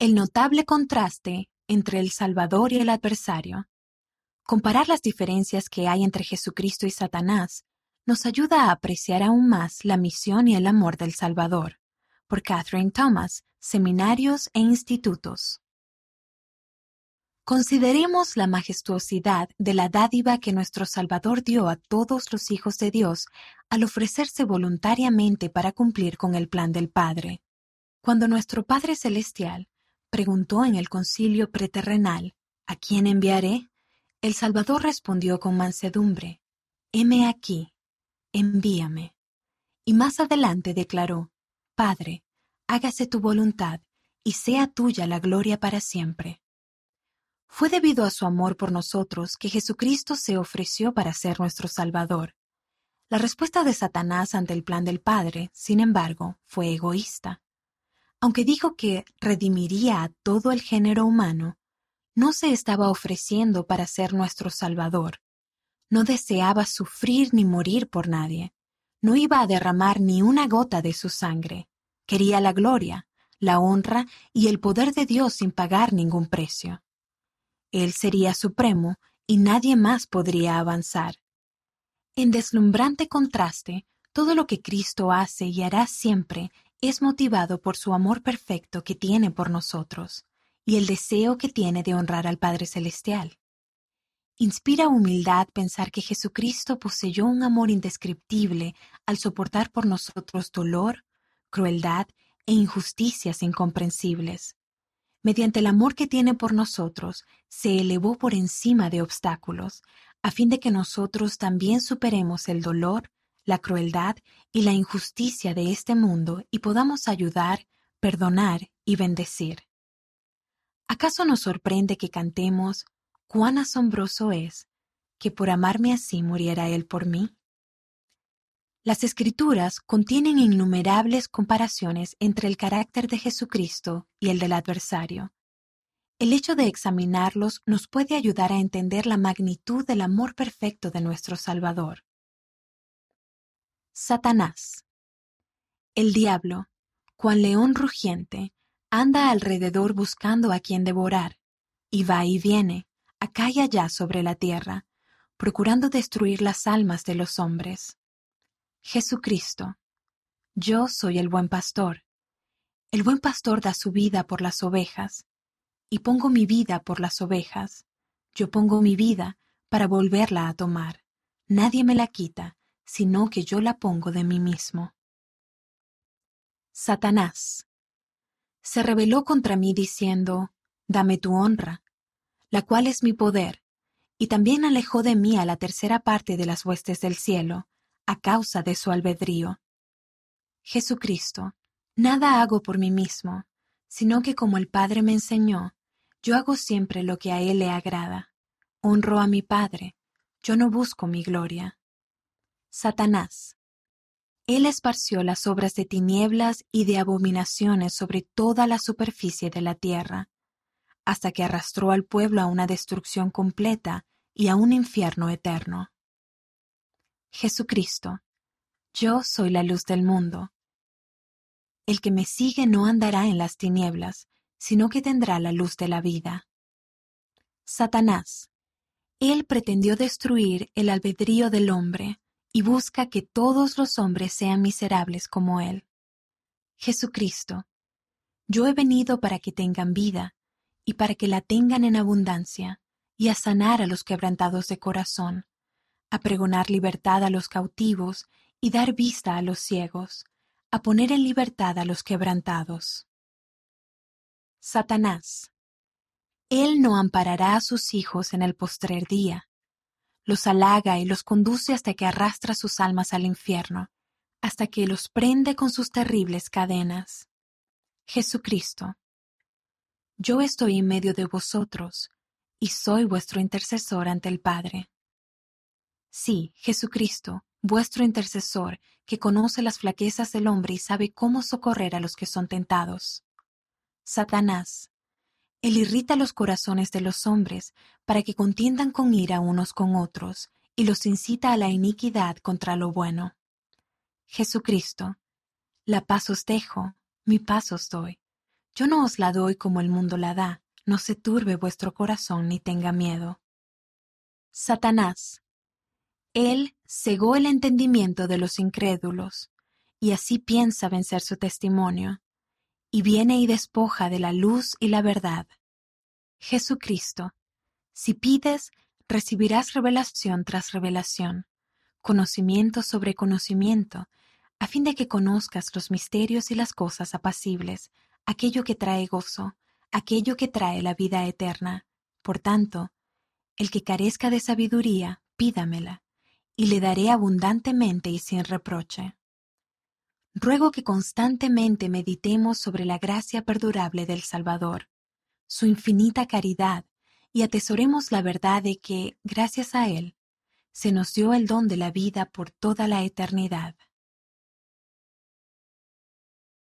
El notable contraste entre el Salvador y el adversario. Comparar las diferencias que hay entre Jesucristo y Satanás nos ayuda a apreciar aún más la misión y el amor del Salvador. Por Catherine Thomas, Seminarios e Institutos. Consideremos la majestuosidad de la dádiva que nuestro Salvador dio a todos los hijos de Dios al ofrecerse voluntariamente para cumplir con el plan del Padre. Cuando nuestro Padre Celestial preguntó en el concilio preterrenal, ¿A quién enviaré? El Salvador respondió con mansedumbre, Heme aquí, envíame. Y más adelante declaró, Padre, hágase tu voluntad, y sea tuya la gloria para siempre. Fue debido a su amor por nosotros que Jesucristo se ofreció para ser nuestro Salvador. La respuesta de Satanás ante el plan del Padre, sin embargo, fue egoísta. Aunque dijo que redimiría a todo el género humano, no se estaba ofreciendo para ser nuestro Salvador. No deseaba sufrir ni morir por nadie. No iba a derramar ni una gota de su sangre. Quería la gloria, la honra y el poder de Dios sin pagar ningún precio. Él sería supremo y nadie más podría avanzar. En deslumbrante contraste, todo lo que Cristo hace y hará siempre es motivado por su amor perfecto que tiene por nosotros y el deseo que tiene de honrar al Padre Celestial. Inspira humildad pensar que Jesucristo poseyó un amor indescriptible al soportar por nosotros dolor, crueldad e injusticias incomprensibles. Mediante el amor que tiene por nosotros, se elevó por encima de obstáculos, a fin de que nosotros también superemos el dolor, la crueldad y la injusticia de este mundo y podamos ayudar, perdonar y bendecir. ¿Acaso nos sorprende que cantemos cuán asombroso es que por amarme así muriera Él por mí? Las escrituras contienen innumerables comparaciones entre el carácter de Jesucristo y el del adversario. El hecho de examinarlos nos puede ayudar a entender la magnitud del amor perfecto de nuestro Salvador. Satanás. El diablo, cual león rugiente, anda alrededor buscando a quien devorar, y va y viene, acá y allá sobre la tierra, procurando destruir las almas de los hombres. Jesucristo. Yo soy el buen pastor. El buen pastor da su vida por las ovejas, y pongo mi vida por las ovejas. Yo pongo mi vida para volverla a tomar. Nadie me la quita, sino que yo la pongo de mí mismo. Satanás. Se rebeló contra mí diciendo, Dame tu honra, la cual es mi poder, y también alejó de mí a la tercera parte de las huestes del cielo, a causa de su albedrío. Jesucristo, nada hago por mí mismo, sino que como el Padre me enseñó, yo hago siempre lo que a Él le agrada. Honro a mi Padre, yo no busco mi gloria. Satanás. Él esparció las obras de tinieblas y de abominaciones sobre toda la superficie de la tierra, hasta que arrastró al pueblo a una destrucción completa y a un infierno eterno. Jesucristo, yo soy la luz del mundo. El que me sigue no andará en las tinieblas, sino que tendrá la luz de la vida. Satanás, él pretendió destruir el albedrío del hombre, y busca que todos los hombres sean miserables como Él. Jesucristo, yo he venido para que tengan vida, y para que la tengan en abundancia, y a sanar a los quebrantados de corazón, a pregonar libertad a los cautivos, y dar vista a los ciegos, a poner en libertad a los quebrantados. Satanás. Él no amparará a sus hijos en el postrer día los halaga y los conduce hasta que arrastra sus almas al infierno, hasta que los prende con sus terribles cadenas. Jesucristo, yo estoy en medio de vosotros, y soy vuestro intercesor ante el Padre. Sí, Jesucristo, vuestro intercesor, que conoce las flaquezas del hombre y sabe cómo socorrer a los que son tentados. Satanás, él irrita los corazones de los hombres para que contiendan con ira unos con otros y los incita a la iniquidad contra lo bueno. Jesucristo, la paz os dejo, mi paz os doy. Yo no os la doy como el mundo la da, no se turbe vuestro corazón ni tenga miedo. Satanás. Él cegó el entendimiento de los incrédulos, y así piensa vencer su testimonio, y viene y despoja de la luz y la verdad. Jesucristo. Si pides, recibirás revelación tras revelación, conocimiento sobre conocimiento, a fin de que conozcas los misterios y las cosas apacibles, aquello que trae gozo, aquello que trae la vida eterna. Por tanto, el que carezca de sabiduría, pídamela, y le daré abundantemente y sin reproche. Ruego que constantemente meditemos sobre la gracia perdurable del Salvador, su infinita caridad, y atesoremos la verdad de que, gracias a Él, se nos dio el don de la vida por toda la eternidad.